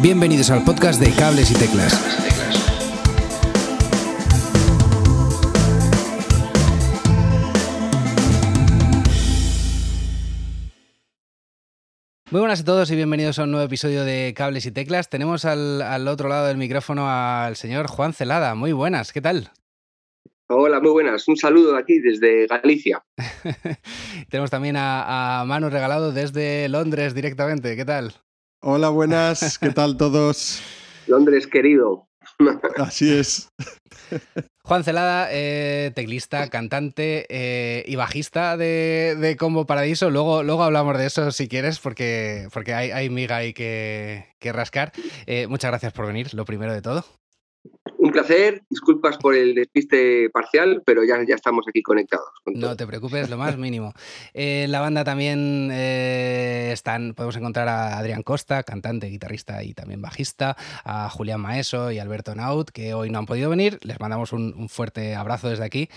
Bienvenidos al podcast de Cables y Teclas. Muy buenas a todos y bienvenidos a un nuevo episodio de Cables y Teclas. Tenemos al, otro lado del micrófono al señor Juan Celada. Muy buenas, ¿qué tal? Hola, muy buenas. Un saludo aquí desde Galicia. Tenemos también a, a Manu Regalado desde Londres directamente. ¿Qué tal? Hola, buenas, ¿qué tal todos? Londres, querido. Así es. Juan Celada, eh, teclista, cantante eh, y bajista de, Combo Paradiso. Luego, luego hablamos de eso si quieres, porque, porque hay, hay miga ahí que, rascar. Eh, muchas gracias por venir, lo primero de todo. Un placer, disculpas por el despiste parcial, pero ya, ya estamos aquí conectados. no te preocupes, lo más mínimo. en eh, la banda también eh, están, podemos encontrar a Adrián Costa, cantante, guitarrista y también bajista, a Julián Maeso y Alberto Naut, que hoy no han podido venir. Les mandamos un, fuerte abrazo desde aquí.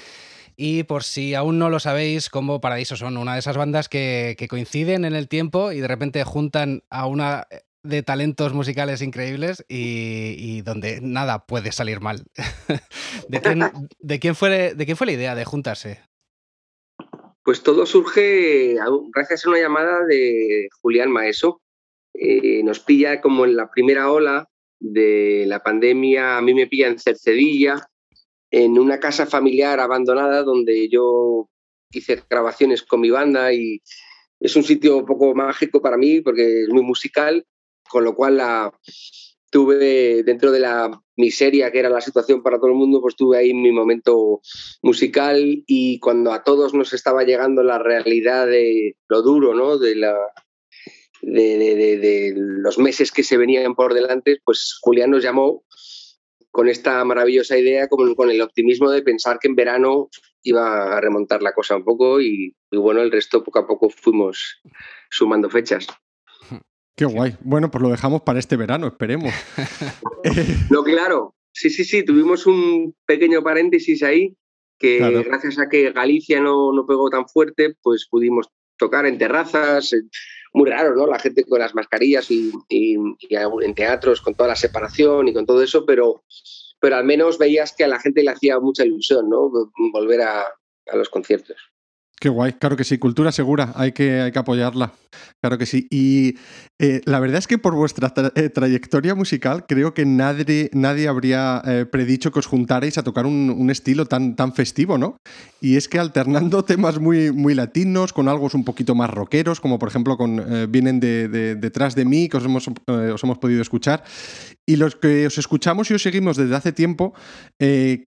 Y por si aún no lo sabéis, Combo Paradiso son una de esas bandas que, que, coinciden en el tiempo y de repente juntan a una de talentos musicales increíbles y, donde nada puede salir mal. ¿De, quién, fue, ¿De quién fue la idea de juntarse? Pues todo surge gracias a una llamada de Julián Maeso. Eh, nos pilla como en la primera ola de la pandemia, a mí me pilla en Cercedilla, en una casa familiar abandonada donde yo hice grabaciones con mi banda y es un sitio un poco mágico para mí porque es muy musical con lo cual tuve dentro de la miseria que era la situación para todo el mundo, pues tuve ahí mi momento musical y cuando a todos nos estaba llegando la realidad de lo duro, ¿no? De la de, los meses que se venían por delante, pues Julián nos llamó con esta maravillosa idea, como con el optimismo de pensar que en verano iba a remontar la cosa un poco y bueno, el resto poco a poco fuimos sumando fechas. Qué guay. Bueno, pues lo dejamos para este verano, esperemos. no, claro. Sí, sí, sí. Tuvimos un pequeño paréntesis ahí que gracias a que Galicia no, no pegó tan fuerte, pues pudimos tocar en terrazas, muy raro, ¿no? La gente con las mascarillas y, en teatros con toda la separación y con todo eso, pero, pero al menos veías que a la gente le hacía mucha ilusión, ¿no? Volver a los conciertos. Qué guay, claro que sí, cultura segura, hay que, hay que apoyarla, claro que sí. Y eh, la verdad es que por vuestra eh, trayectoria musical creo que nadie, nadie habría eh, predicho que os juntarais a tocar un, estilo tan, tan festivo, ¿no? Y es que alternando temas muy, muy latinos con algo un poquito más rockeros, como por ejemplo con Vienen de, detrás de mí, que os hemos, os hemos podido escuchar, y los que os escuchamos y os seguimos desde hace tiempo,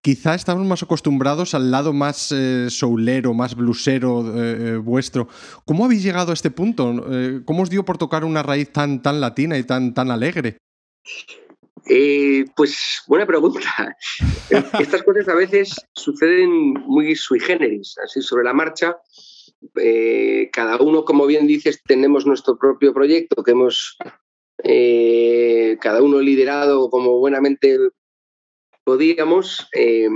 quizá estamos más acostumbrados al lado más soulero, más blusero, eh, eh, vuestro. ¿Cómo habéis llegado a este punto? Eh, ¿Cómo os dio por tocar una raíz tan, tan latina y tan, tan alegre? pues buena pregunta. Estas cosas a veces suceden muy sui generis, así sobre la marcha. cada uno, como bien dices, tenemos nuestro propio proyecto que hemos cada uno liderado como buenamente podíamos. Eh,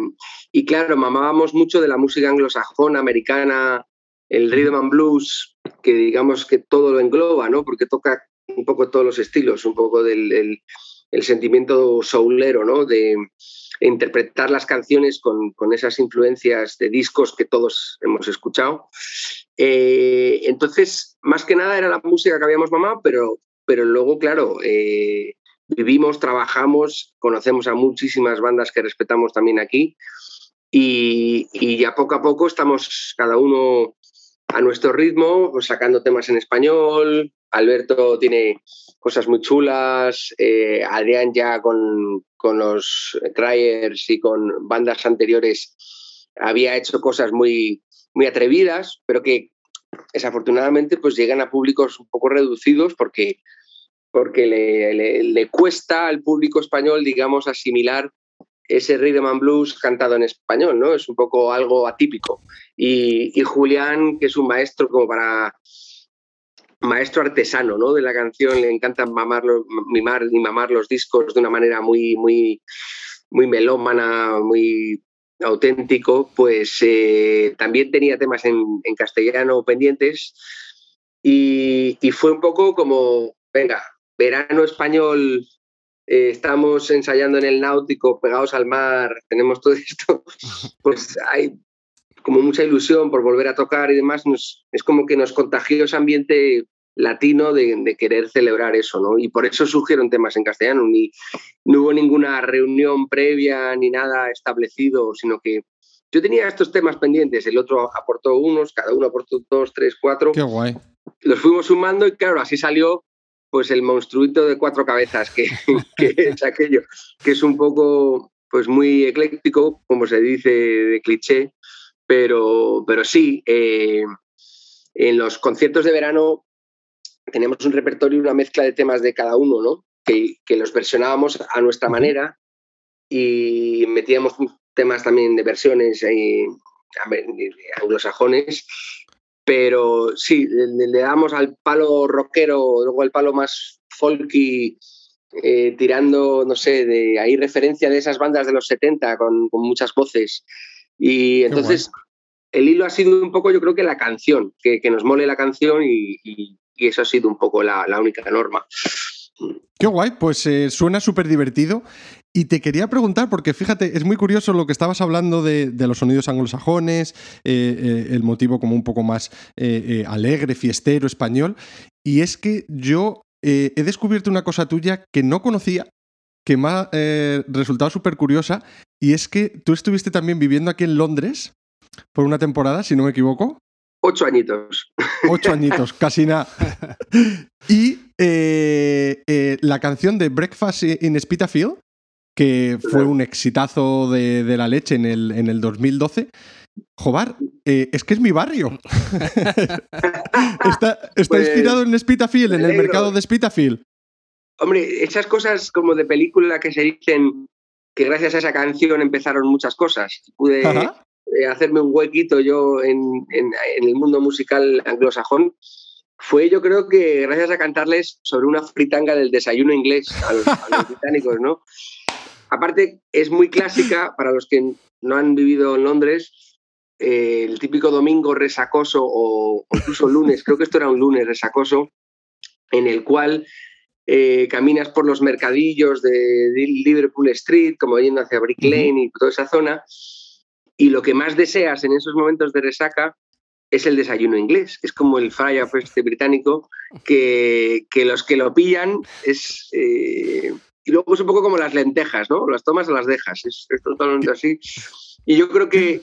y claro, mamábamos mucho de la música anglosajona, americana, el rhythm and blues, que digamos que todo lo engloba, ¿no? Porque toca un poco todos los estilos, un poco del el, sentimiento soulero, ¿no? De interpretar las canciones con, con, esas influencias de discos que todos hemos escuchado. Eh, entonces, más que nada era la música que habíamos mamado, pero, pero luego, claro, eh, vivimos, trabajamos, conocemos a muchísimas bandas que respetamos también aquí y, ya poco a poco estamos cada uno a nuestro ritmo, sacando temas en español. Alberto tiene cosas muy chulas, eh, Adrián ya con, con los Cryers y con bandas anteriores había hecho cosas muy, muy atrevidas, pero que desafortunadamente pues llegan a públicos un poco reducidos porque porque le, cuesta al público español, digamos, asimilar ese rhythm and blues cantado en español, ¿no? Es un poco algo atípico. Y, Julián, que es un maestro como para maestro artesano, ¿no? De la canción, le encanta mamar, mimar y mamar los discos de una manera muy, muy, muy melómana, muy auténtico, pues eh, también tenía temas en, castellano pendientes y, y, fue un poco como, venga, verano español eh, estamos ensayando en el náutico, pegados al mar, tenemos todo esto, pues hay como mucha ilusión por volver a tocar y demás, es como que nos contagió ese ambiente latino de, querer celebrar eso, ¿no? Y por eso surgieron temas en castellano, ni no hubo ninguna reunión previa ni nada establecido, sino que yo tenía estos temas pendientes, el otro aportó unos, cada uno aportó dos, tres, cuatro. Qué guay. Los fuimos sumando y claro, así salió pues el monstruito de cuatro cabezas que, es aquello, que es un poco pues muy ecléctico, como se dice de cliché, pero, pero sí, eh, en los conciertos de verano teníamos un repertorio, una mezcla de temas de cada uno, ¿no? Que, que los versionábamos a nuestra manera y metíamos temas también de versiones eh, anglosajones, pero sí, le, damos al palo rockero, luego al palo más folky, eh, tirando, no sé, de ahí referencia de esas bandas de los 70 con, con muchas voces. Y entonces el hilo ha sido un poco, yo creo que la canción, que, que nos mole la canción y, y, eso ha sido un poco la, la única norma. Qué guay, pues eh, suena súper divertido. Y te quería preguntar, porque fíjate, es muy curioso lo que estabas hablando de, los sonidos anglosajones, eh, eh, el motivo como un poco más alegre, fiestero, español. Y es que yo he descubierto una cosa tuya que no conocía, que me ha resultado súper curiosa, y es que tú estuviste también viviendo aquí en Londres por una temporada, si no me equivoco. Ocho añitos. Ocho añitos, casi nada. Y eh, eh, la canción de Breakfast in Spitafield, que fue un exitazo de, la leche en el, en el 2012. Jobar, eh, es que es mi barrio. está, pues, inspirado en Spitafield, en el mercado de Spitafield. Hombre, esas cosas como de película que se dicen que gracias a esa canción empezaron muchas cosas. Pude hacerme un huequito yo en, en, el mundo musical anglosajón fue yo creo que gracias a cantarles sobre una fritanga del desayuno inglés a los, británicos, ¿no? Aparte, es muy clásica para los que no han vivido en Londres, eh, el típico domingo resacoso o, incluso lunes, creo que esto era un lunes resacoso, en el cual eh, caminas por los mercadillos de Liverpool Street, como yendo hacia Brick Lane y toda esa zona, y lo que más deseas en esos momentos de resaca es el desayuno inglés. Es como el fry up este británico, que, los que lo pillan es... Eh, y luego es un poco como las lentejas, ¿no? Las tomas o las dejas. Es, totalmente así. Y yo creo que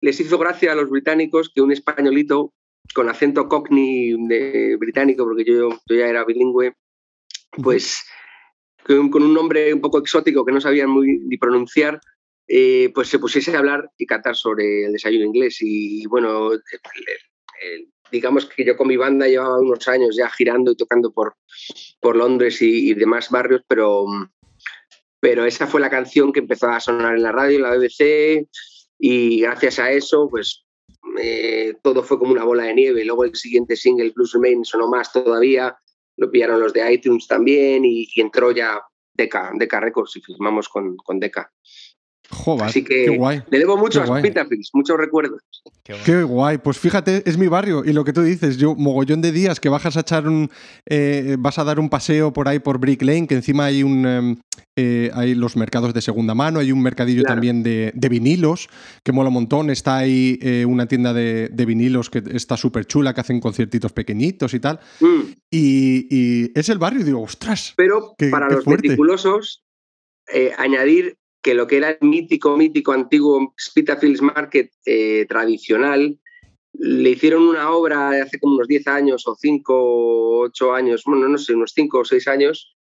les hizo gracia a los británicos que un españolito con acento cockney de británico, porque yo, ya era bilingüe, pues con, un nombre un poco exótico que no sabían muy ni pronunciar, eh, pues se pusiese a hablar y cantar sobre el desayuno inglés. Y, bueno, digamos que yo con mi banda llevaba unos años ya girando y tocando por, por Londres y, demás barrios, pero, pero esa fue la canción que empezó a sonar en la radio, en la BBC, y gracias a eso, pues eh, todo fue como una bola de nieve. Luego el siguiente single, Blues Remain, sonó más todavía, lo pillaron los de iTunes también y, entró ya Deca, Deca Records y firmamos con, con Deca. Joder, Así que qué guay. le debo mucho a Spitafields, muchos recuerdos. Qué guay. Pues fíjate, es mi barrio y lo que tú dices, yo mogollón de días que bajas a echar un, eh, vas a dar un paseo por ahí por Brick Lane, que encima hay un, em, eh, hay los mercados de segunda mano, hay un mercadillo también de, vinilos que mola un montón. Está ahí eh, una tienda de, vinilos que está súper chula, que hacen conciertitos pequeñitos y tal. Mm. Y, es el barrio, digo, ostras. Pero para los meticulosos, añadir que lo que era el mítico, mítico, antiguo Spitalfields Market eh, tradicional, le hicieron una obra hace como unos 10 años o 5 o 8 años, bueno, no sé, unos 5 o 6 años,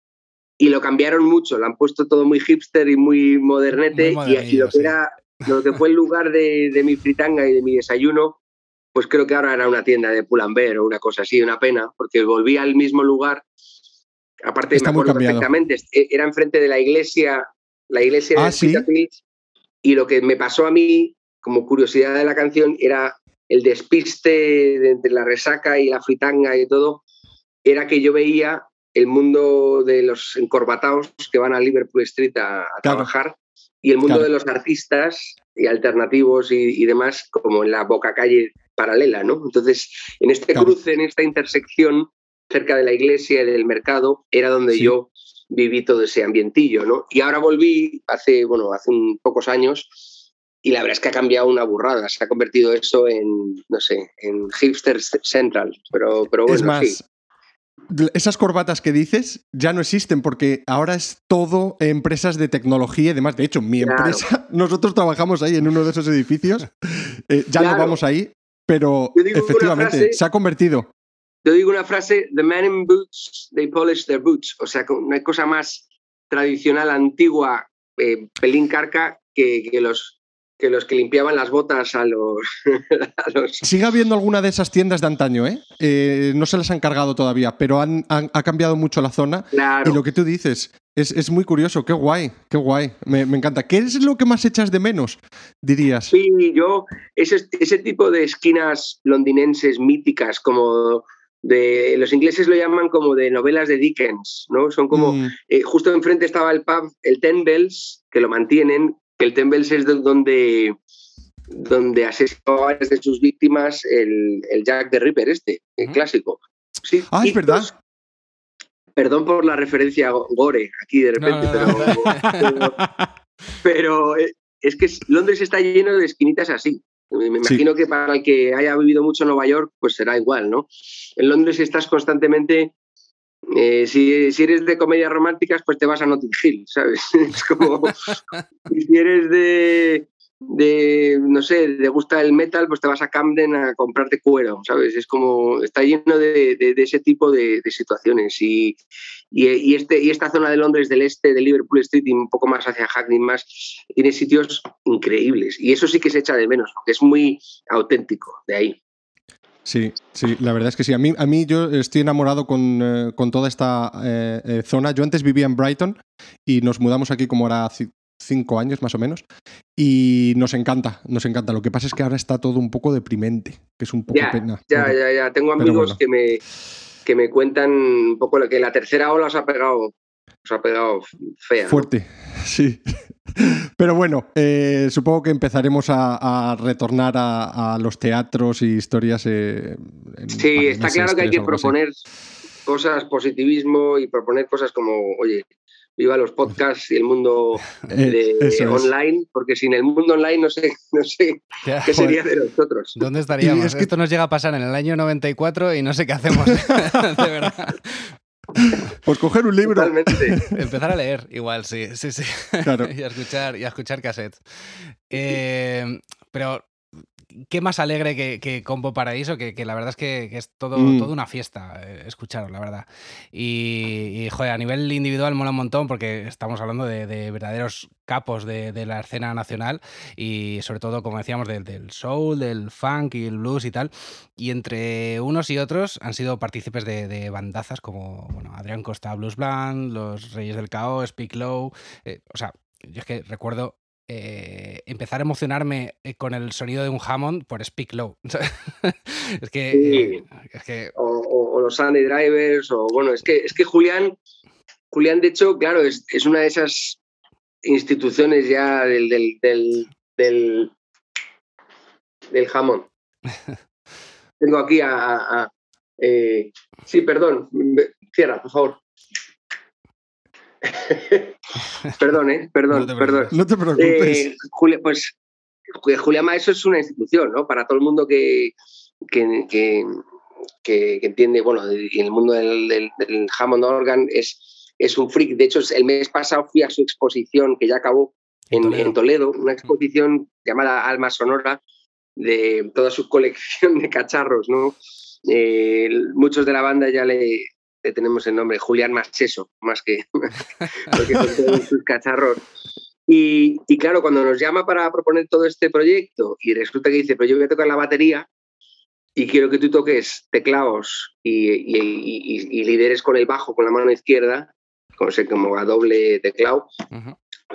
y lo cambiaron mucho, lo han puesto todo muy hipster y muy modernete, y, lo, que era, lo que fue el lugar de, de, mi fritanga y de mi desayuno, pues creo que ahora era una tienda de Pull&Bear o una cosa así, una pena, porque volví al mismo lugar, aparte Está me acuerdo perfectamente, era enfrente de la iglesia la iglesia de ah, y lo que me pasó a mí, como curiosidad de la canción, era el despiste entre la resaca y la fritanga y todo, era que yo veía el mundo de los encorbatados que van a Liverpool Street a, trabajar y el mundo de los artistas y alternativos y, demás como en la boca calle paralela, ¿no? Entonces, en este cruce, en esta intersección cerca de la iglesia y del mercado, era donde yo viví todo ese ambientillo, ¿no? Y ahora volví hace, bueno, hace un, pocos años y la verdad es que ha cambiado una burrada, se ha convertido eso en, no sé, en hipster central, pero, pero bueno, es más, Esas corbatas que dices ya no existen porque ahora es todo empresas de tecnología y demás. De hecho, mi empresa, nosotros trabajamos ahí en uno de esos edificios, eh, ya no vamos ahí, pero efectivamente se ha convertido. Yo digo una frase, the men in boots, they polish their boots. O sea, una cosa más tradicional, antigua, eh, pelín carca, que, que, los, que los que limpiaban las botas a los, Sigue habiendo alguna de esas tiendas de antaño, ¿eh? eh no se las han cargado todavía, pero han, ha cambiado mucho la zona. Y lo que tú dices es, es muy curioso, qué guay, qué guay, me, me, encanta. ¿Qué es lo que más echas de menos, dirías? Sí, yo, ese, ese tipo de esquinas londinenses míticas como de los ingleses lo llaman como de novelas de Dickens, ¿no? Son como mm. eh, justo enfrente estaba el pub, el Ten Bells, que lo mantienen, que el Ten Bells es donde donde asesinó a varias de sus víctimas el, Jack the Ripper este, el clásico. Sí, ah, es verdad. Perdón por la referencia a Gore aquí de repente, pero, pero, eh, es que Londres está lleno de esquinitas así. Me imagino que para el que haya vivido mucho en Nueva York, pues será igual, ¿no? En Londres estás constantemente. Eh, si, eres de comedias románticas, pues te vas a Notting Hill, ¿sabes? Es como. si eres de, de, no sé, le gusta el metal, pues te vas a Camden a comprarte cuero, ¿sabes? Es como, está lleno de, ese tipo de, situaciones. Y, y, este, y esta zona de Londres del este, de Liverpool Street y un poco más hacia Hackney, más, tiene sitios increíbles. Y eso sí que se echa de menos, porque es muy auténtico de ahí. Sí, sí, la verdad es que sí. A mí, a mí yo estoy enamorado con, eh, toda esta eh, eh, zona. Yo antes vivía en Brighton y nos mudamos aquí como era cinco años más o menos, y nos encanta, nos encanta. Lo que pasa es que ahora está todo un poco deprimente, que es un poco pena. Ya, ya, ya. Tengo amigos que, me, que me cuentan un poco lo que la tercera ola os ha pegado, os ha pegado fea. Fuerte, sí. Pero bueno, eh, supongo que empezaremos a, retornar a, los teatros y historias. Eh, sí, está claro que hay que proponer cosas, positivismo y proponer cosas como, oye, viva los podcasts y el mundo online, porque sin el mundo online no sé, no sé qué sería de nosotros. ¿Dónde estaríamos? Es que... Esto nos llega a pasar en el año 94 y no sé qué hacemos, de verdad. Pues coger un libro. Empezar a leer, igual, sí, sí, sí. y a escuchar, y a escuchar cassettes. Eh, pero qué más alegre que, Combo Paraíso, que, la verdad es que, es todo, mm. una fiesta eh, escucharos, la verdad. Y, joder, a nivel individual mola un montón porque estamos hablando de, verdaderos capos de, la escena nacional y sobre todo, como decíamos, del, soul, del funk y el blues y tal. Y entre unos y otros han sido partícipes de, bandazas como bueno, Adrián Costa Blues Bland, Los Reyes del Caos, Speak Low. Eh, o sea, yo es que recuerdo eh, empezar a emocionarme eh, con el sonido de un Hammond por Speak Low. es, que, eh, O, los Sunday Drivers, o bueno, es que, es que Julián, Julián, de hecho, claro, es, una de esas instituciones ya del, del, del, Hammond. Tengo aquí a... sí, perdón, cierra, por favor. perdón, ¿eh? Perdón, no perdón. No te preocupes. Eh, Julia, pues Julia Maeso es una institución, ¿no? Para todo el mundo que, que, que, entiende, bueno, en el mundo del, del, Hammond Organ es, es un freak. De hecho, el mes pasado fui a su exposición que ya acabó en, Toledo. una exposición llamada Alma Sonora de toda su colección de cacharros, ¿no? Eh, muchos de la banda ya le, tenemos el nombre, Julián Macheso, más que porque con sus cacharros. Y, claro, cuando nos llama para proponer todo este proyecto y resulta que dice, pero yo voy a tocar la batería y quiero que tú toques teclados y, y, lideres con el bajo, con la mano izquierda, como, como a doble teclado,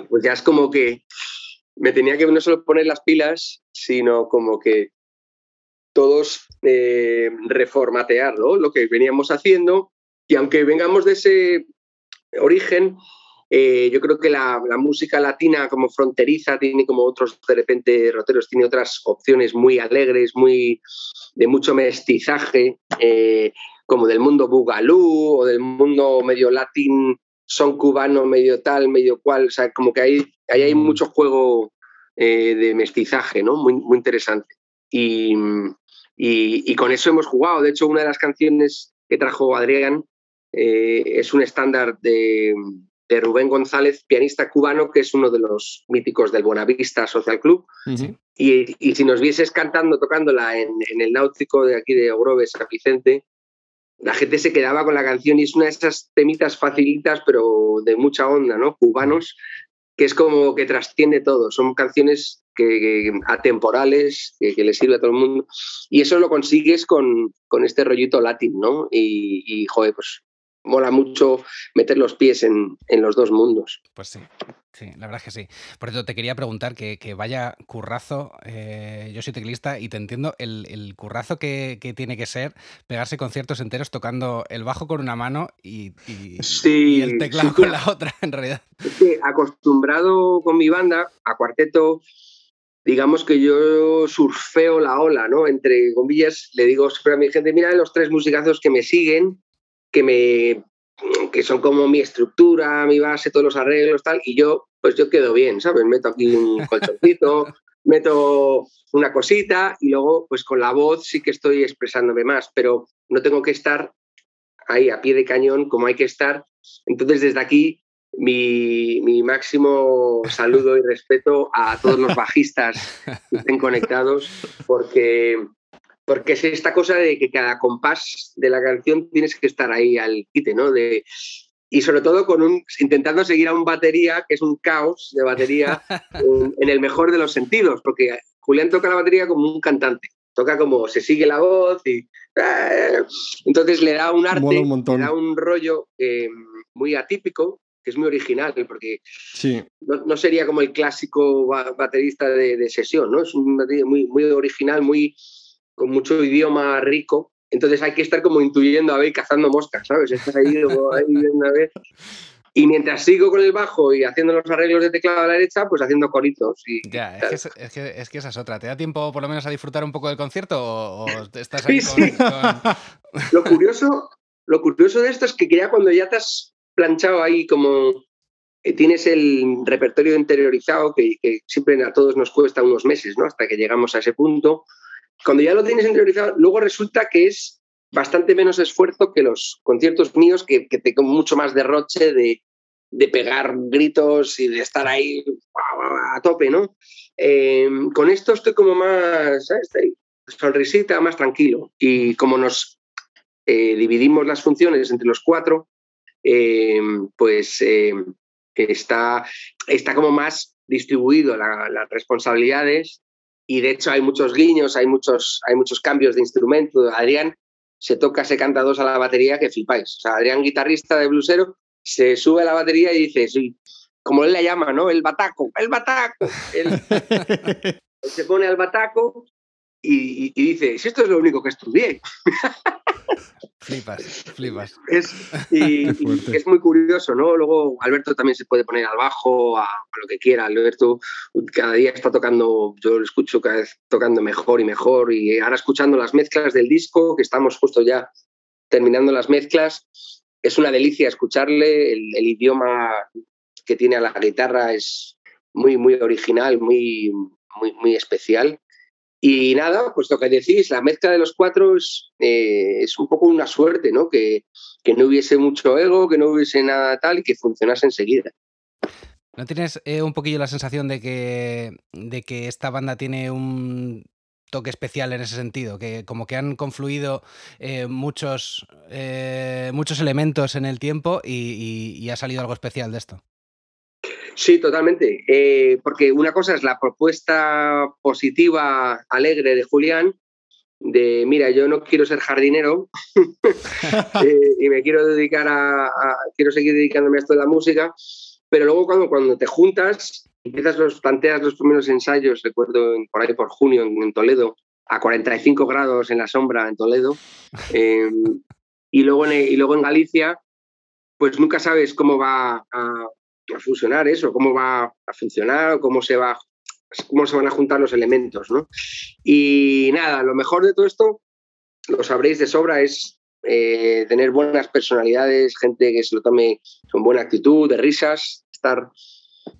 pues ya es como que me tenía que no solo poner las pilas, sino como que todos eh, reformatear lo que veníamos haciendo y aunque vengamos de ese origen, eh, yo creo que la, música latina como fronteriza tiene como otros de repente roteros, tiene otras opciones muy alegres, muy de mucho mestizaje, eh, como del mundo bugalú o del mundo medio latín son cubano, medio tal, medio cual, o sea, como que ahí, ahí hay mucho juego eh, de mestizaje, ¿no? Muy, muy interesante. Y, y, con eso hemos jugado. De hecho, una de las canciones que trajo Adrián eh, es un estándar de, de, Rubén González, pianista cubano, que es uno de los míticos del Buenavista Social Club. y, y, si nos vieses cantando, tocándola en, en, el náutico de aquí de Ogrove, San Vicente, la gente se quedaba con la canción y es una de esas temitas facilitas, pero de mucha onda, ¿no? Cubanos, que es como que trasciende todo. Son canciones que, atemporales, que, le sirve a todo el mundo. Y eso lo consigues con, con este rollito latín, ¿no? Y, y, joder, pues mola mucho meter los pies en, en, los dos mundos. Pues sí, sí, la verdad es que sí. Por eso te quería preguntar que, que vaya currazo, eh, yo soy teclista y te entiendo el, el currazo que, que, tiene que ser pegarse conciertos enteros tocando el bajo con una mano y, y, sí, y el teclado sí, con la otra, en realidad. Es que acostumbrado con mi banda a cuarteto, digamos que yo surfeo la ola, ¿no? Entre comillas, le digo siempre a mi gente, mira los tres musicazos que me siguen, que me que son como mi estructura, mi base, todos los arreglos, tal, y yo, pues yo quedo bien, ¿sabes? Meto aquí un colchoncito, meto una cosita y luego, pues con la voz sí que estoy expresándome más, pero no tengo que estar ahí a pie de cañón como hay que estar. Entonces, desde aquí, mi, mi, máximo saludo y respeto a todos los bajistas que estén conectados, porque, porque es esta cosa de que cada compás de la canción tienes que estar ahí al quite, ¿no? De, y sobre todo con un, intentando seguir a un batería, que es un caos de batería en, en el mejor de los sentidos, porque Julián toca la batería como un cantante, toca como se sigue la voz y... Entonces le da un arte, un le da un rollo eh, muy atípico, que es muy original, porque sí. no, no, sería como el clásico baterista de, de, sesión, ¿no? Es un baterista muy, muy original, muy, con mucho idioma rico. Entonces hay que estar como intuyendo, a ver, cazando moscas, ¿sabes? Estás ahí, ahí viendo, a ver. Y mientras sigo con el bajo y haciendo los arreglos de teclado a la derecha, pues haciendo coritos. Y, ya, es que, es, es, que, es que, esa es otra. ¿Te da tiempo por lo menos a disfrutar un poco del concierto o, o estás ahí sí, con, sí. con... Lo, curioso, lo curioso de esto es que ya cuando ya te has planchado ahí como eh, tienes el repertorio interiorizado, que, que, siempre a todos nos cuesta unos meses, ¿no? Hasta que llegamos a ese punto. Cuando ya lo tienes interiorizado, luego resulta que es bastante menos esfuerzo que los conciertos míos, que, tengo mucho más derroche de, de, pegar gritos y de estar ahí a tope, ¿no? Eh, con esto estoy como más, ¿sabes? Sonrisita, más tranquilo. Y como nos eh, dividimos las funciones entre los cuatro, eh, pues está, está como más distribuido la, las responsabilidades y de hecho hay muchos guiños, hay muchos, hay muchos cambios de instrumento. Adrián se toca, se canta dos a la batería que flipáis. O sea, Adrián, guitarrista de blusero, se sube a la batería y dice, sí, como él la llama, ¿no? El bataco, el bataco. Él se pone al bataco y, y, dice, si esto es lo único que estudié. Flipas, flipas. Es, y, y, es muy curioso, ¿no? Luego Alberto también se puede poner al bajo, a, a, lo que quiera. Alberto cada día está tocando, yo lo escucho cada vez tocando mejor y mejor. Y ahora escuchando las mezclas del disco, que estamos justo ya terminando las mezclas, es una delicia escucharle. El, el idioma que tiene a la guitarra es muy, muy original, muy, muy, muy especial. Y nada, pues lo que decís, la mezcla de los cuatro es, eh, es un poco una suerte, ¿no? Que, que, no hubiese mucho ego, que no hubiese nada tal y que funcionase enseguida. ¿No tienes eh, un poquillo la sensación de que, de que esta banda tiene un toque especial en ese sentido? Que como que han confluido eh, muchos, muchos elementos en el tiempo y ha salido algo especial de esto. Sí, totalmente. Eh, porque una cosa es la propuesta positiva, alegre de Julián, de, mira, yo no quiero ser jardinero eh, y me quiero dedicar a, quiero seguir dedicándome a esto de la música, pero luego cuando, cuando te juntas, empiezas los, planteas los primeros ensayos, recuerdo por ahí por junio en, Toledo, a 45 grados en la sombra en Toledo, eh, y, luego en, y luego en Galicia, pues nunca sabes cómo va a, a fusionar eso, cómo va a funcionar, cómo se va cómo se van a juntar los elementos, ¿no? Y nada, lo mejor de todo esto, lo sabréis de sobra, es eh, tener buenas personalidades, gente que se lo tome con buena actitud, de risas, estar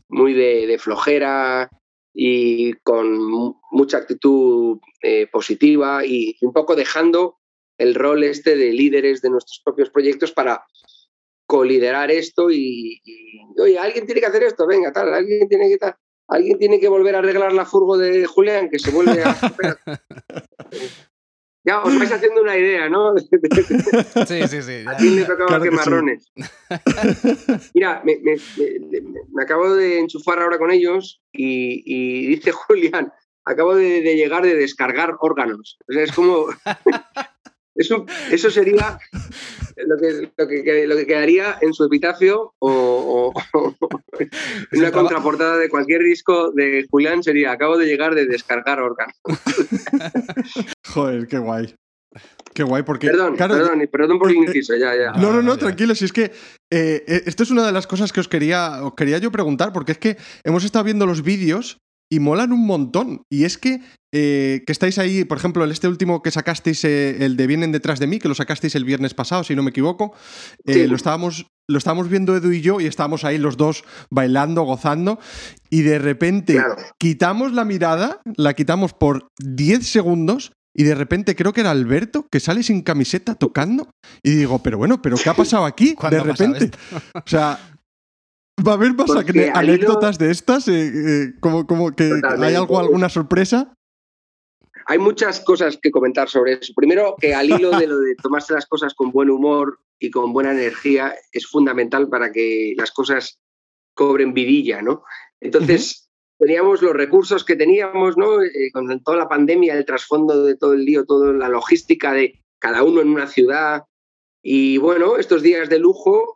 muy de, flojera y con mucha actitud eh, positiva y un poco dejando el rol este de líderes de nuestros propios proyectos para coliderar esto y, oye, alguien tiene que hacer esto, venga, tal, alguien tiene que tal, alguien tiene que volver a arreglar la furgo de Julián, que se vuelve a... ya os vais haciendo una idea, ¿no? sí, sí, sí. A quién le tocaba quemarrones. Mira, me, acabo de enchufar ahora con ellos y, dice Julián, acabo de, de, llegar de descargar órganos. O sea, es como... Eso, eso sería lo que, lo, que, quedaría en su epitafio o, en una contraportada de cualquier disco de Julián sería acabo de llegar de descargar órgano. Joder, qué guay. Qué guay, porque. Perdón, perdón, perdón por el inciso, ya, ya. No, no, no, tranquilo, si es que eh, eh, esto es una de las cosas que os quería, os quería yo preguntar, porque es que hemos estado viendo los vídeos y molan un montón. Y es que eh, que estáis ahí, por ejemplo, el este último que sacasteis, eh, el de Vienen detrás de mí, que lo sacasteis el viernes pasado, si no me equivoco, eh, lo, estábamos, lo estábamos viendo Edu y yo y estábamos ahí los dos bailando, gozando, y de repente quitamos la mirada, la quitamos por 10 segundos y de repente creo que era Alberto que sale sin camiseta tocando y digo, pero bueno, pero ¿qué ha pasado aquí? De repente. O sea, ¿va a haber más anécdotas de estas? como, como que hay algo, alguna sorpresa. Hay muchas cosas que comentar sobre eso. Primero, que al hilo de lo de tomarse las cosas con buen humor y con buena energía es fundamental para que las cosas cobren vidilla, ¿no? Entonces, teníamos los recursos que teníamos, ¿no? Eh, con toda la pandemia, el trasfondo de todo el lío, toda la logística de cada uno en una ciudad. Y bueno, estos días de lujo,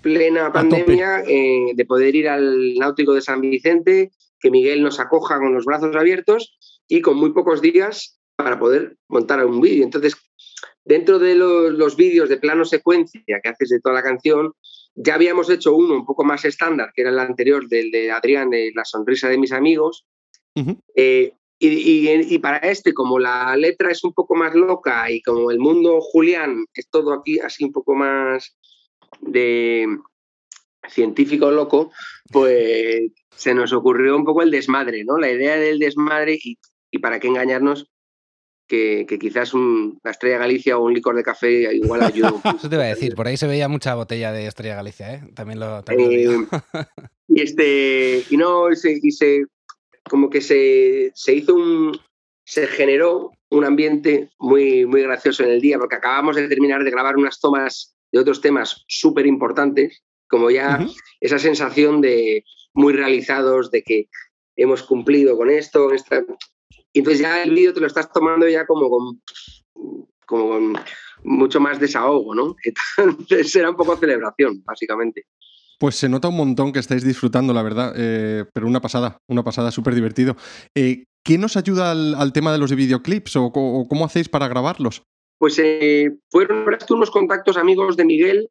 plena pandemia, eh, de poder ir al náutico de San Vicente, que Miguel nos acoja con los brazos abiertos y con muy pocos días para poder montar un vídeo. Entonces, dentro de los, vídeos de plano secuencia que haces de toda la canción, ya habíamos hecho uno un poco más estándar, que era el anterior del de Adrián, de La sonrisa de mis amigos. Eh, y, para este, como la letra es un poco más loca y como el mundo Julián es todo aquí así un poco más de científico loco, pues se nos ocurrió un poco el desmadre, ¿no? La idea del desmadre y y para qué engañarnos que, quizás un, la Estrella Galicia o un licor de café igual ayuda. Eso te iba a decir, por ahí se veía mucha botella de Estrella Galicia, ¿eh? También lo, también eh, y este, y no, se, y se, como que se, se hizo un, se generó un ambiente muy, muy gracioso en el día, porque acabamos de terminar de grabar unas tomas de otros temas súper importantes, como ya esa sensación de muy realizados, de que hemos cumplido con esto, esta, y entonces ya el vídeo te lo estás tomando ya como con, como mucho más desahogo, ¿no? Entonces era un poco celebración, básicamente. Pues se nota un montón que estáis disfrutando, la verdad, eh, pero una pasada, una pasada súper divertido. Eh, ¿Quién nos ayuda al, tema de los videoclips o, cómo hacéis para grabarlos? Pues eh, fueron unos contactos amigos de Miguel,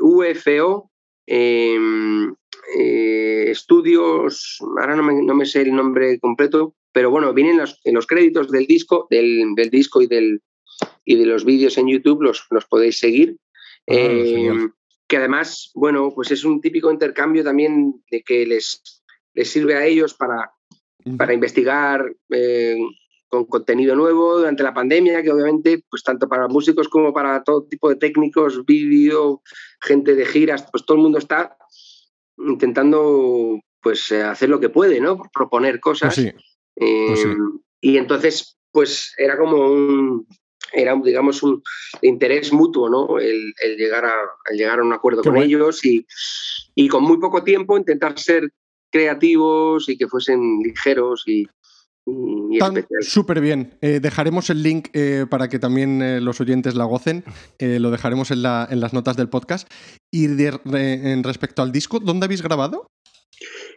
UFO, em, eh, estudios, ahora no me, sé el nombre completo, pero bueno, vienen los, en los créditos del disco, del, disco y, del, y de los vídeos en YouTube, los, los podéis seguir. Ah, eh, que además, bueno, pues es un típico intercambio también de que les, les sirve a ellos para, para investigar eh, con contenido nuevo durante la pandemia, que obviamente, pues tanto para músicos como para todo tipo de técnicos, vídeo, gente de giras, pues todo el mundo está intentando pues eh, hacer lo que puede, ¿no? Proponer cosas. Pues pues em, y entonces, pues era como un, era, digamos, un interés mutuo, ¿no? El, llegar, a, llegar a un acuerdo con ellos y, y, con muy poco tiempo intentar ser creativos y que fuesen ligeros y, súper bien. Eh, dejaremos el link eh, para que también eh, los oyentes la gocen. lo dejaremos en, las notas del podcast. Y en respecto al disco, ¿dónde habéis grabado?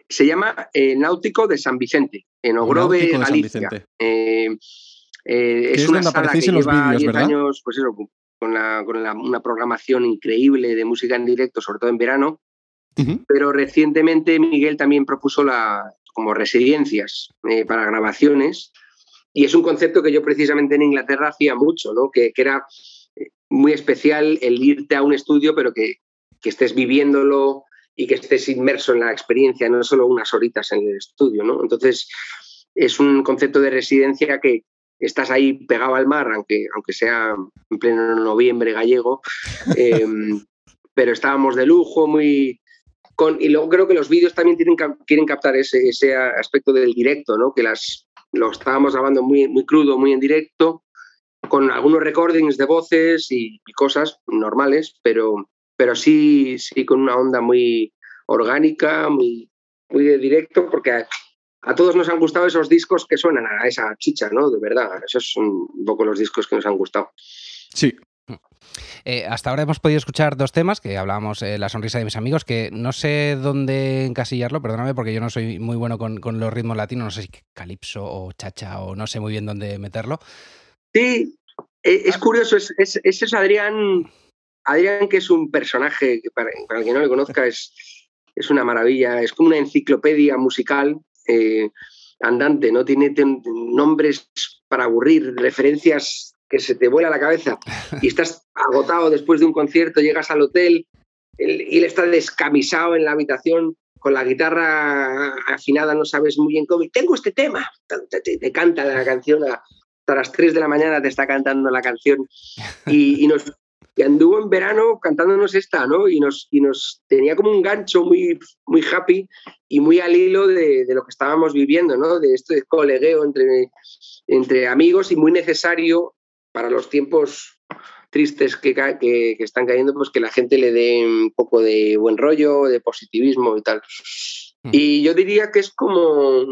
Se llama Náutico de San Vicente, en Ogrove, Galicia. es, una sala que lleva 10 años, pues eso, con, una programación increíble de música en directo, sobre todo en verano. Pero recientemente Miguel también propuso la, como residencias eh, para grabaciones y es un concepto que yo precisamente en Inglaterra hacía mucho, ¿no? que, era muy especial el irte a un estudio, pero que, que, estés viviéndolo y que estés inmerso en la experiencia, no solo unas horitas en el estudio. ¿no? Entonces, es un concepto de residencia que estás ahí pegado al mar, aunque, aunque sea en pleno noviembre gallego, em, pero estábamos de lujo, muy... Y luego creo que los vídeos también quieren captar ese, ese aspecto del directo, ¿no? que las, lo estábamos grabando muy, muy crudo, muy en directo, con algunos recordings de voces y, cosas normales, pero, pero sí, sí con una onda muy orgánica, muy, muy de directo, porque a, a, todos nos han gustado esos discos que suenan a esa chicha, ¿no? De verdad, esos son un poco los discos que nos han gustado. Sí, eh, hasta ahora hemos podido escuchar dos temas, que hablábamos eh, La sonrisa de mis amigos, que no sé dónde encasillarlo, perdóname, porque yo no soy muy bueno con, los ritmos latinos, no sé si calipso o chacha o no sé muy bien dónde meterlo. Sí, eh, es curioso, es, es, Adrián, Adrián que es un personaje, que para, el que no le conozca es, es una maravilla, es como una enciclopedia musical. andante, ¿no? Tiene nombres para aburrir, referencias que se te vuela la cabeza y estás agotado después de un concierto, llegas al hotel y él está descamisado en la habitación con la guitarra afinada, no sabes muy bien cómo, y tengo este tema, te, canta la canción, hasta las 3 de la mañana te está cantando la canción y, nos anduvo en verano cantándonos esta, ¿no? Y nos, y nos tenía como un gancho muy, muy happy y muy al hilo de, de lo que estábamos viviendo, ¿no? De esto de colegueo entre, entre amigos y muy necesario para los tiempos tristes que, que, están cayendo, pues que la gente le dé un poco de buen rollo, de positivismo y tal. Hmm. Y yo diría que es como...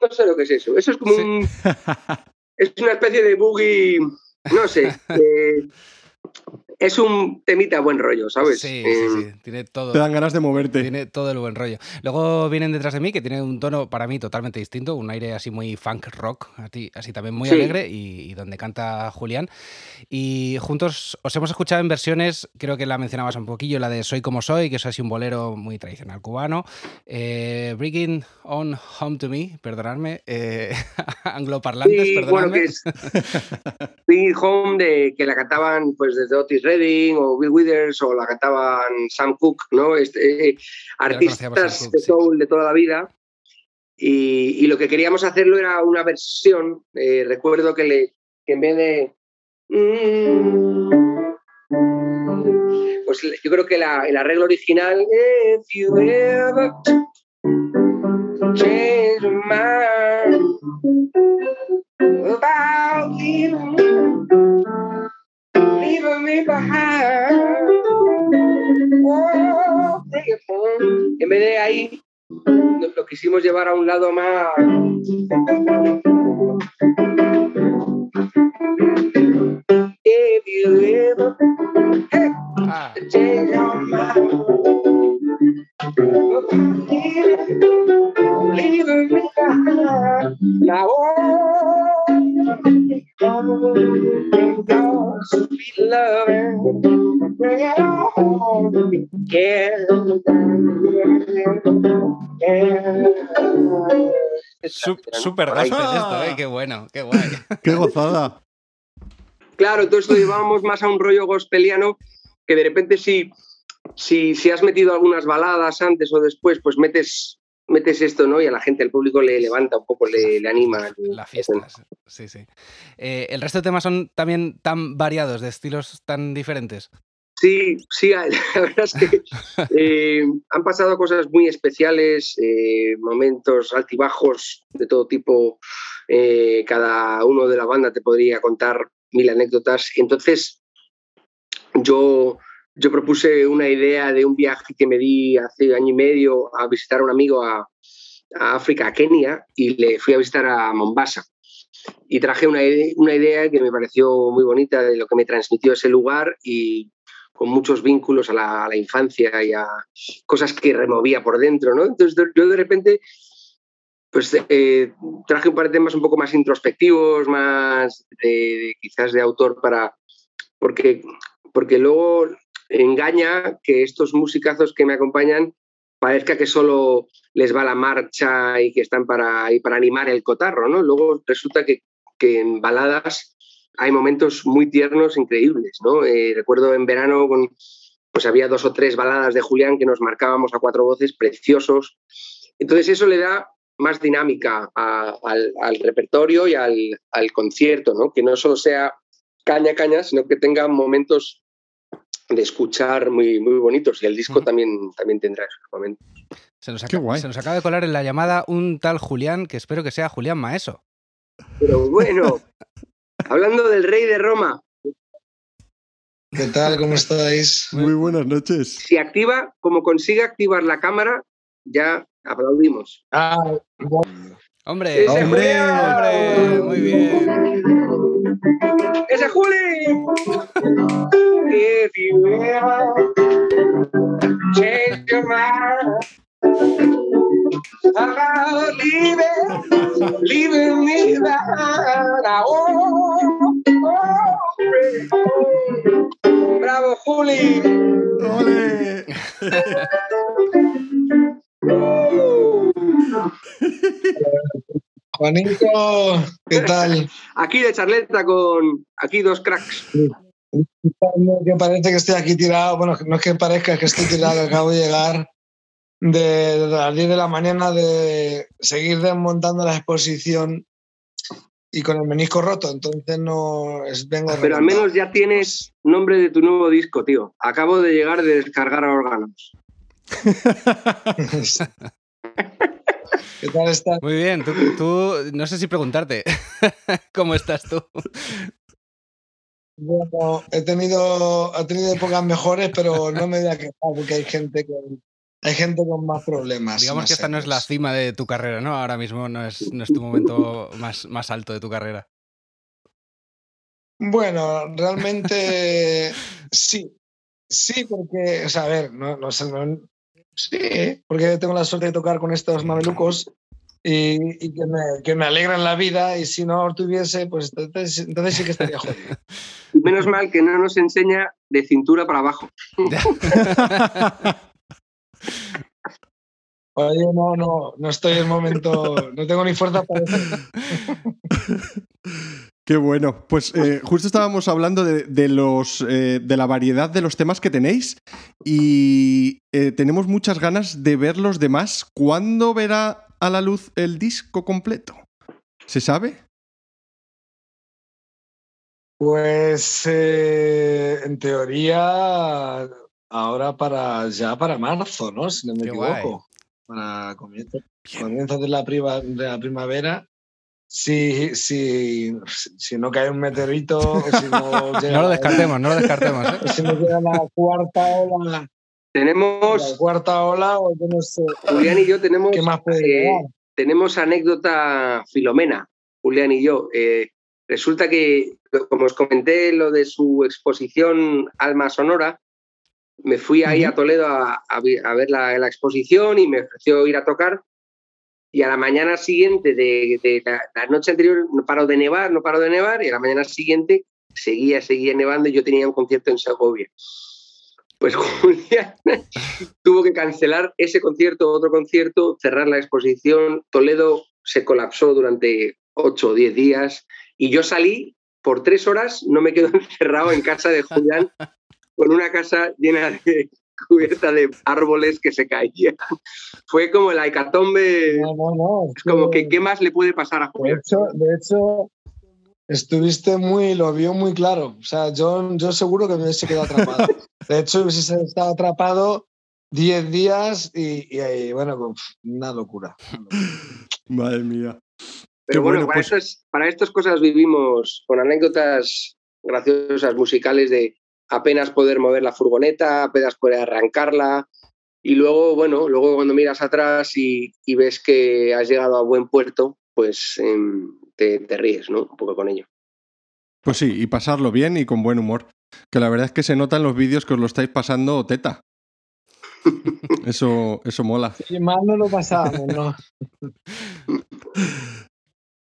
No sé lo que es eso. Eso es como un... es una especie de boogie, no sé, eh, es un temita buen rollo, ¿sabes? Sí, sí, sí. Eh, tiene todo. Te dan ganas de moverte. Tiene todo el buen rollo. Luego vienen detrás de mí, que tiene un tono para mí totalmente distinto, un aire así muy funk rock, así también muy alegre, y, donde canta Julián. Y juntos os hemos escuchado en versiones, creo que la mencionabas un poquillo, la de Soy como soy, que es así un bolero muy tradicional cubano. Eh, Bringing on Home to Me, perdonadme, eh, angloparlantes, sí, Bueno, que es Bringing Home, de, que la cantaban pues desde Otis o Bill Withers o la cantaban Sam Cooke, ¿no? Este, eh, artistas de soul de toda la vida. Y, lo que queríamos hacerlo era una versión. Eh, recuerdo que, le, en vez de. Pues yo creo que la, el arreglo original. If you ever change your mind about en vez de ahí, lo quisimos llevar a un lado más. Súper esto, ¿eh? Qué bueno, qué guay. Qué gozada. Claro, entonces lo llevábamos más a un rollo gospeliano que de repente si, si, si has metido algunas baladas antes o después, pues metes metes esto, ¿no? Y a la gente, al público le levanta un poco, le, anima. La fiesta, sí, sí. Eh, ¿El resto de temas son también tan variados, de estilos tan diferentes? Sí, sí, la verdad es que eh, han pasado cosas muy especiales, eh, momentos altibajos de todo tipo. cada uno de la banda te podría contar mil anécdotas. Entonces, yo yo propuse una idea de un viaje que me di hace año y medio a visitar a un amigo a, África, a Kenia, y le fui a visitar a Mombasa. Y traje una, una idea que me pareció muy bonita de lo que me transmitió ese lugar y con muchos vínculos a la, infancia y a cosas que removía por dentro, ¿no? Entonces yo de repente pues eh, traje un par de temas un poco más introspectivos, más de, quizás de autor para... Porque, porque luego engaña que estos musicazos que me acompañan parezca que solo les va la marcha y que están para, para animar el cotarro, ¿no? Luego resulta que, en baladas hay momentos muy tiernos, increíbles, ¿no? Eh, recuerdo en verano con, pues había dos o tres baladas de Julián que nos marcábamos a cuatro voces preciosos. Entonces eso le da más dinámica al, repertorio y al, concierto, ¿no? que no solo sea caña, caña, sino que tenga momentos de escuchar muy, muy bonitos y el disco también, también tendrá esos momentos. Se nos, acaba, se nos acaba de colar en la llamada un tal Julián, que espero que sea Julián Maeso. Pero bueno, hablando del rey de Roma. ¿Qué tal? ¿Cómo estáis? Muy buenas noches. Si activa, como consigue activar la cámara, ya aplaudimos. Ah, hombre, hombre, hombre, muy bien. ¡Ese Juli! If you ever change your mind about leaving, leaving me behind. Oh, oh, ¡Bravo, Juli! ¡Ole! Juanito, ¿qué tal? Aquí de charleta con aquí dos cracks. Que parece que estoy aquí tirado, bueno, no es que parezca que estoy tirado, acabo de llegar de, las 10 de la mañana de seguir desmontando la exposición y con el menisco roto, entonces no es, vengo. Pero al menos ya tienes nombre de tu nuevo disco, tío. Acabo de llegar de descargar a órganos. ¿Qué tal estás? Muy bien, tú, no sé si preguntarte, ¿cómo estás tú? Bueno, he tenido, he tenido épocas mejores, pero no me voy a quejar porque hay gente con, hay gente con más problemas. Digamos que esta no es la cima de tu carrera, ¿no? Ahora mismo no es, no es tu momento más, más alto de tu carrera. Bueno, realmente sí. Sí, porque, o sea, a ver, no, no, Sí, porque tengo la suerte de tocar con estos mamelucos y, y que, me, que, me, alegran la vida y si no tuviese, pues entonces, entonces sí que estaría jodido. Menos mal que no nos enseña de cintura para abajo. Oye, no, no, no estoy en momento, no tengo ni fuerza para eso. Qué bueno. Pues eh, justo estábamos hablando de, los, eh, de la variedad de los temas que tenéis y eh, tenemos muchas ganas de ver los demás. ¿Cuándo verá a la luz el disco completo? ¿Se sabe? Pues en teoría ahora para ya para marzo, ¿no? Si no me equivoco. Para comienzos, de la, de la primavera si, si, si no cae un meteorito, si no No lo descartemos, no lo descartemos. ¿eh? Si no llega la cuarta ola. Tenemos. La cuarta ola, o yo no sé. Julián y yo tenemos. ¿Qué más puede eh, Tenemos anécdota Filomena, Julián y yo. Eh, resulta que, como os comenté, lo de su exposición Alma Sonora, me fui ahí a Toledo a, a, ver la, la, exposición y me ofreció ir a tocar y a la mañana siguiente de, la, noche anterior no paró de nevar, no paró de nevar, y a la mañana siguiente seguía, seguía nevando y yo tenía un concierto en Segovia. Pues Julián tuvo que cancelar ese concierto, otro concierto, cerrar la exposición. Toledo se colapsó durante ocho o diez días y yo salí por tres horas, no me quedo encerrado en casa de Julián con una casa llena de, cubierta de árboles que se caían. Fue como el hecatombe. No, no, no. Es como que, ¿qué más le puede pasar a Julián? De hecho, de hecho, estuviste muy, lo vio muy claro. O sea, yo, yo seguro que me hubiese quedado atrapado. De hecho, hubiese estado atrapado 10 días y, bueno, pues, una locura, Madre mía. Pero bueno, para, pues para estas cosas vivimos con anécdotas graciosas musicales de apenas poder mover la furgoneta, apenas poder arrancarla. Y luego, bueno, luego cuando miras atrás y, ves que has llegado a buen puerto, pues em, te, ríes, ¿no? Un poco con ello. Pues sí, y pasarlo bien y con buen humor. Que la verdad es que se nota en los vídeos que os lo estáis pasando teta. Eso, eso mola. Y mal no lo pasábamos, ¿no?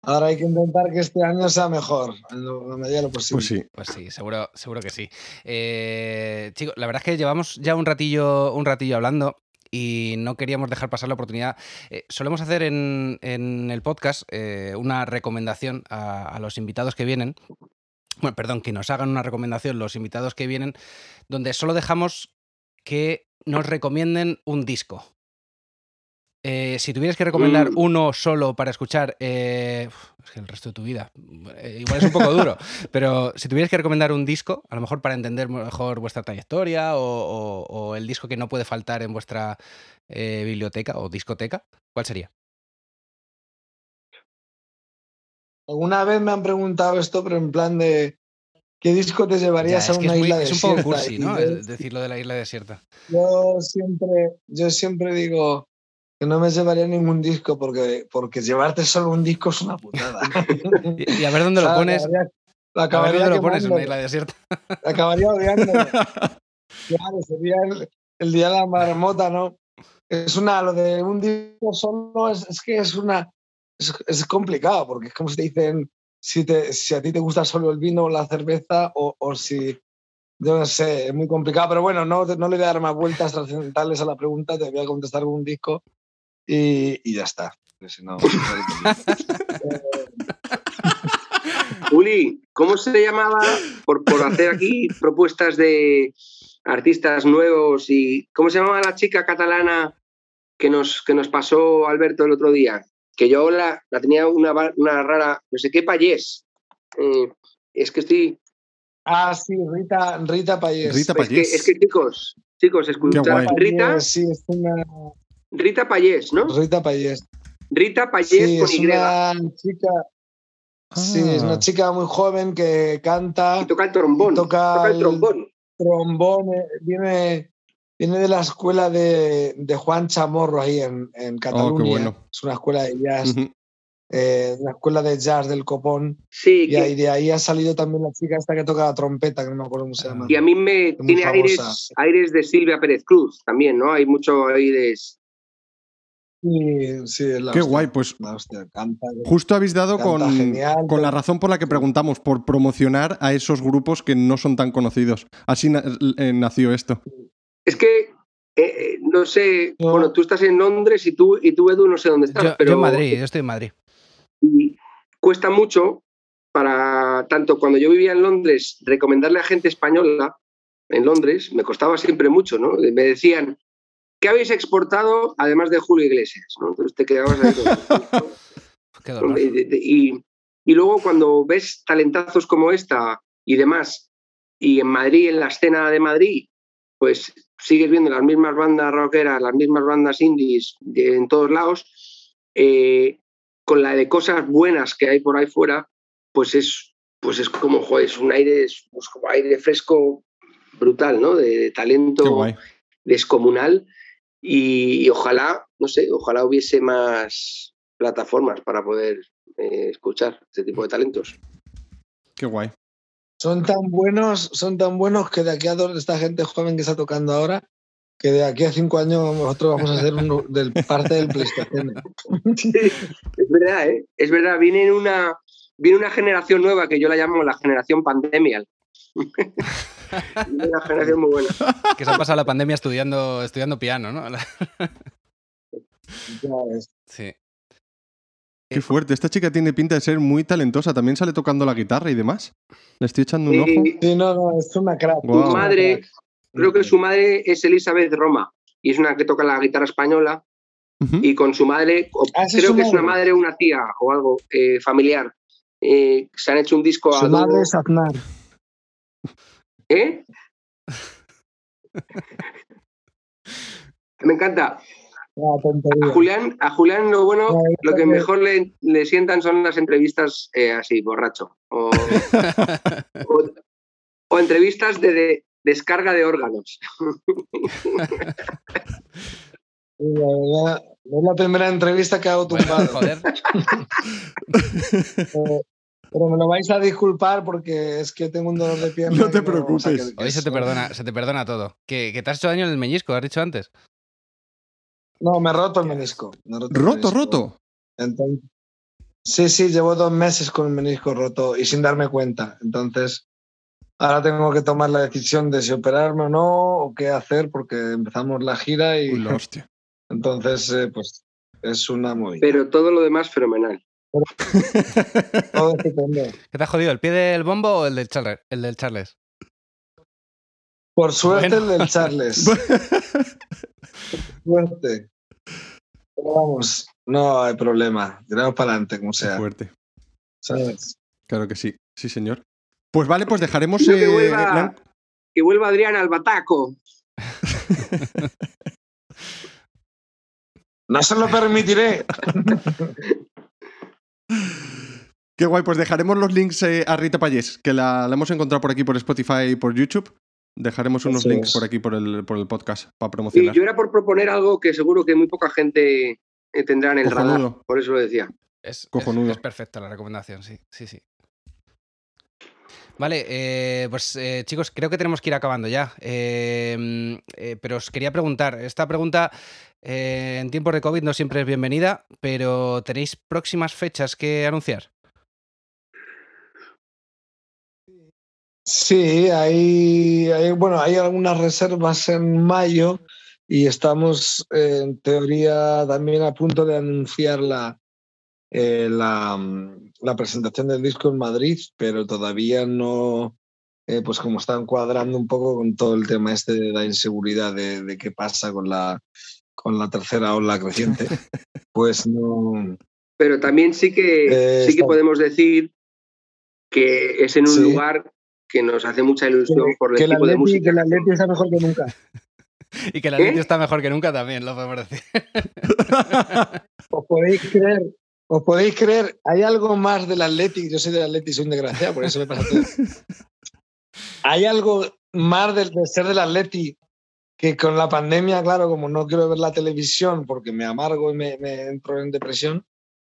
Ahora hay que intentar que este año sea mejor, en la medida de lo posible. Pues sí. Pues sí, seguro, seguro que sí. Eh, chicos, la verdad es que llevamos ya un ratillo, un ratillo hablando y no queríamos dejar pasar la oportunidad. Eh, solemos hacer en, el podcast eh, una recomendación a, los invitados que vienen. Bueno, perdón, que nos hagan una recomendación los invitados que vienen, donde solo dejamos que nos recomienden un disco. Eh, si tuvieras que recomendar mm. uno solo para escuchar, es que el resto de tu vida, igual es un poco duro, pero si tuvieras que recomendar un disco, a lo mejor para entender mejor vuestra trayectoria o, el disco que no puede faltar en vuestra biblioteca o discoteca, ¿cuál sería? Alguna vez me han preguntado esto, pero en plan de ¿qué disco te llevarías a una isla desierta? Es un poco cursi, ¿no? Decirlo de la isla desierta. Yo siempre, yo siempre digo que no me llevaría ningún disco porque, porque llevarte solo un disco es una putada. y, a ver dónde lo pones. La acabaría, dónde lo pones en una isla desierta. La acabaría odiando. claro, sería el, día de la marmota, ¿no? Es una, lo de un disco solo es que es una, es, complicado, porque es como si te dicen si, te, si a ti te gusta solo el vino o la cerveza, o, o si, yo no sé, es muy complicado, pero bueno, no, no le voy a dar más vueltas trascendentales a la pregunta, te voy a contestar con un disco y, y ya está. Si no, Uli, ¿cómo se llamaba por, por hacer aquí propuestas de artistas nuevos y cómo se llamaba la chica catalana que nos, que nos pasó Alberto el otro día? que yo la, tenía una, una, rara, no sé qué payés. Eh, es que estoy. Ah, sí, Rita, Rita Payés. Rita Payés. Es, que, chicos, chicos, escuchad. Rita. Sí, es una... Rita Payés, ¿no? Rita Payés. Rita Payés con es Una chica. Sí, es una ah. chica muy joven que canta. Y toca el trombón. Toca, el trombón. Trombón, eh, viene Viene de la escuela de, Juan Chamorro ahí en, en oh, Cataluña. Es una escuela de jazz. Eh, una escuela de jazz del Copón. Sí, y, de ahí ha salido también la chica esta que toca la trompeta, que no me acuerdo cómo se llama. Y a mí me tiene aires, aires, de Silvia Pérez Cruz también, ¿no? Hay mucho aires. Sí, sí, Qué guay, pues justo habéis dado con, con, la razón por la que preguntamos, por promocionar a esos grupos que no son tan conocidos. Así eh, nació esto. Es que, eh, eh, no sé, bueno, tú estás en Londres y tú, y tú Edu, no sé dónde estás. pero, yo en Madrid, yo estoy en Madrid. Y cuesta mucho para, tanto cuando yo vivía en Londres, recomendarle a gente española en Londres, me costaba siempre mucho, ¿no? Me decían, ¿qué habéis exportado además de Julio Iglesias? Entonces te quedabas ahí. y, y luego cuando ves talentazos como esta y demás, y en Madrid, en la escena de Madrid, pues sigues viendo las mismas bandas rockeras, las mismas bandas indies en todos lados, eh, con la de cosas buenas que hay por ahí fuera, pues es, pues es como, joder, es un aire, pues como aire fresco brutal, ¿no? De, talento descomunal y, ojalá, no sé, ojalá hubiese más plataformas para poder eh, escuchar este tipo de talentos. Qué guay son tan buenos, son tan buenos que de aquí a dos, esta gente joven que está tocando ahora, que de aquí a cinco años nosotros vamos a ser uno del parte del PlayStation. es verdad, ¿eh? es verdad. Viene una, viene una generación nueva que yo la llamo la generación pandemial. una generación muy buena. Que se ha pasado la pandemia estudiando, estudiando piano, ¿no? Sí. Qué fuerte. Esta chica tiene pinta de ser muy talentosa. También sale tocando la guitarra y demás. Le estoy echando un ojo. Sí, no, no, es una crack. Su madre, creo que su madre es Elizabeth Roma y es una que toca la guitarra española. Y con su madre, ah, creo que es una madre o una tía o algo eh, familiar. Eh, se han hecho un disco su madre es Aznar. ¿Eh? Me encanta. A Julián, a Julián lo bueno, lo que mejor le, sientan son las entrevistas eh, así, borracho. O, entrevistas de, descarga de órganos. es la primera entrevista que hago tumbado. Joder. Pero me lo vais a disculpar porque es que tengo un dolor de pierna. No te preocupes. Hoy se te perdona, se te perdona todo. ¿Que, te has hecho daño en el meñisco, has dicho antes. No, me he roto el menisco. roto, roto, sí, sí, llevo dos meses con el menisco roto y sin darme cuenta. Entonces, ahora tengo que tomar la decisión de si operarme o no, o qué hacer, porque empezamos la gira y. Uy, hostia. Entonces, eh, pues es una movida. Pero todo lo demás fenomenal. Todo ¿Qué te ha jodido? ¿El pie del bombo o el del Charles? El del Charles? Por suerte el del Charles. suerte. vamos, no hay problema. Tiramos para adelante, como sea. fuerte. ¿Sabes? Claro que sí, sí, señor. Pues vale, pues dejaremos. que, vuelva, que vuelva Adrián al bataco. no se lo permitiré. Qué guay, pues dejaremos los links eh, a Rita Payés, que la, hemos encontrado por aquí por Spotify y por YouTube. Dejaremos unos links por aquí por el, por el podcast para promocionar. Y yo era por proponer algo que seguro que muy poca gente eh, tendrá en el radar. Por eso lo decía. Es, Cojonudo. Es, perfecta la recomendación, sí, sí, sí. Vale, eh, pues chicos, creo que tenemos que ir acabando ya. pero os quería preguntar, esta pregunta en tiempos de COVID no siempre es bienvenida, pero ¿tenéis próximas fechas que anunciar? Sí, hay, bueno, hay algunas reservas en mayo y estamos en teoría también a punto de anunciar la, eh, mm, la, presentación del disco en Madrid, pero todavía no, eh, pues como están cuadrando un poco con todo el tema este de la inseguridad de, de qué pasa con la, con la tercera ola creciente, pues no... Pero también sí que, sí que podemos decir que es en un lugar que nos hace mucha ilusión por el que tipo de música. Que la Leti está mejor que nunca. y que la Leti está mejor que nunca también, lo podemos decir. os podéis creer, os podéis creer, hay algo más del Atleti, yo soy del Atleti, soy un desgraciado, por eso me pasa todo. Hay algo más del, de ser del Atleti que con la pandemia, claro, como no quiero ver la televisión porque me amargo y me, me entro en depresión,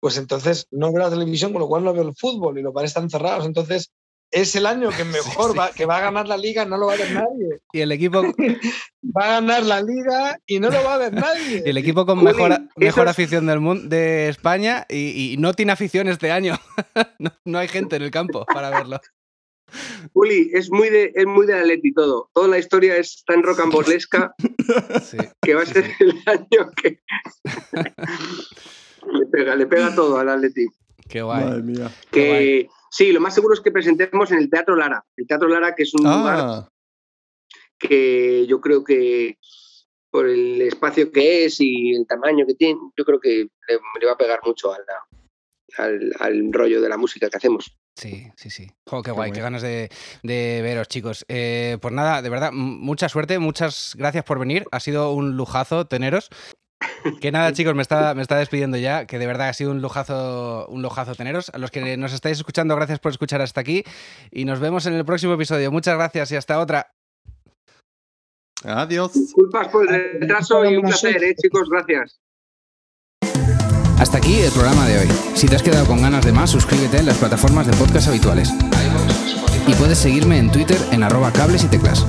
pues entonces no veo la televisión, con lo cual no veo el fútbol y los bares están cerrados. Entonces es el año que mejor Va, que va a ganar la liga, no lo va a ver nadie. Y el equipo va a ganar la liga y no lo va a ver nadie. Y el equipo con mejor, mejor afición del mundo de España y, no tiene afición este año. no, hay gente en el campo para verlo. Uli, es muy de es muy de Atleti todo. Toda la historia es tan rocambolesca que va a ser el año que le pega, le pega todo al Atleti. Qué guay. Madre mía. Que, Sí, lo más seguro es que presentemos en el Teatro Lara. El Teatro Lara, que es un lugar ah. que yo creo que por el espacio que es y el tamaño que tiene, yo creo que le, va a pegar mucho al, rollo de la música que hacemos. Sí, sí, sí. qué guay, qué ganas de, veros, chicos. Eh, pues nada, de verdad, mucha suerte, muchas gracias por venir. Ha sido un lujazo teneros. Que nada, chicos, me está, me está despidiendo ya, que de verdad ha sido un lujazo, un lujazo teneros. A los que nos estáis escuchando, gracias por escuchar hasta aquí y nos vemos en el próximo episodio. Muchas gracias y hasta otra. Adiós. Disculpas por el retraso y un placer, ¿eh, chicos, gracias. Hasta aquí el programa de hoy. Si te has quedado con ganas de más, suscríbete en las plataformas de podcast habituales. Y puedes seguirme en Twitter en arroba cables y teclas.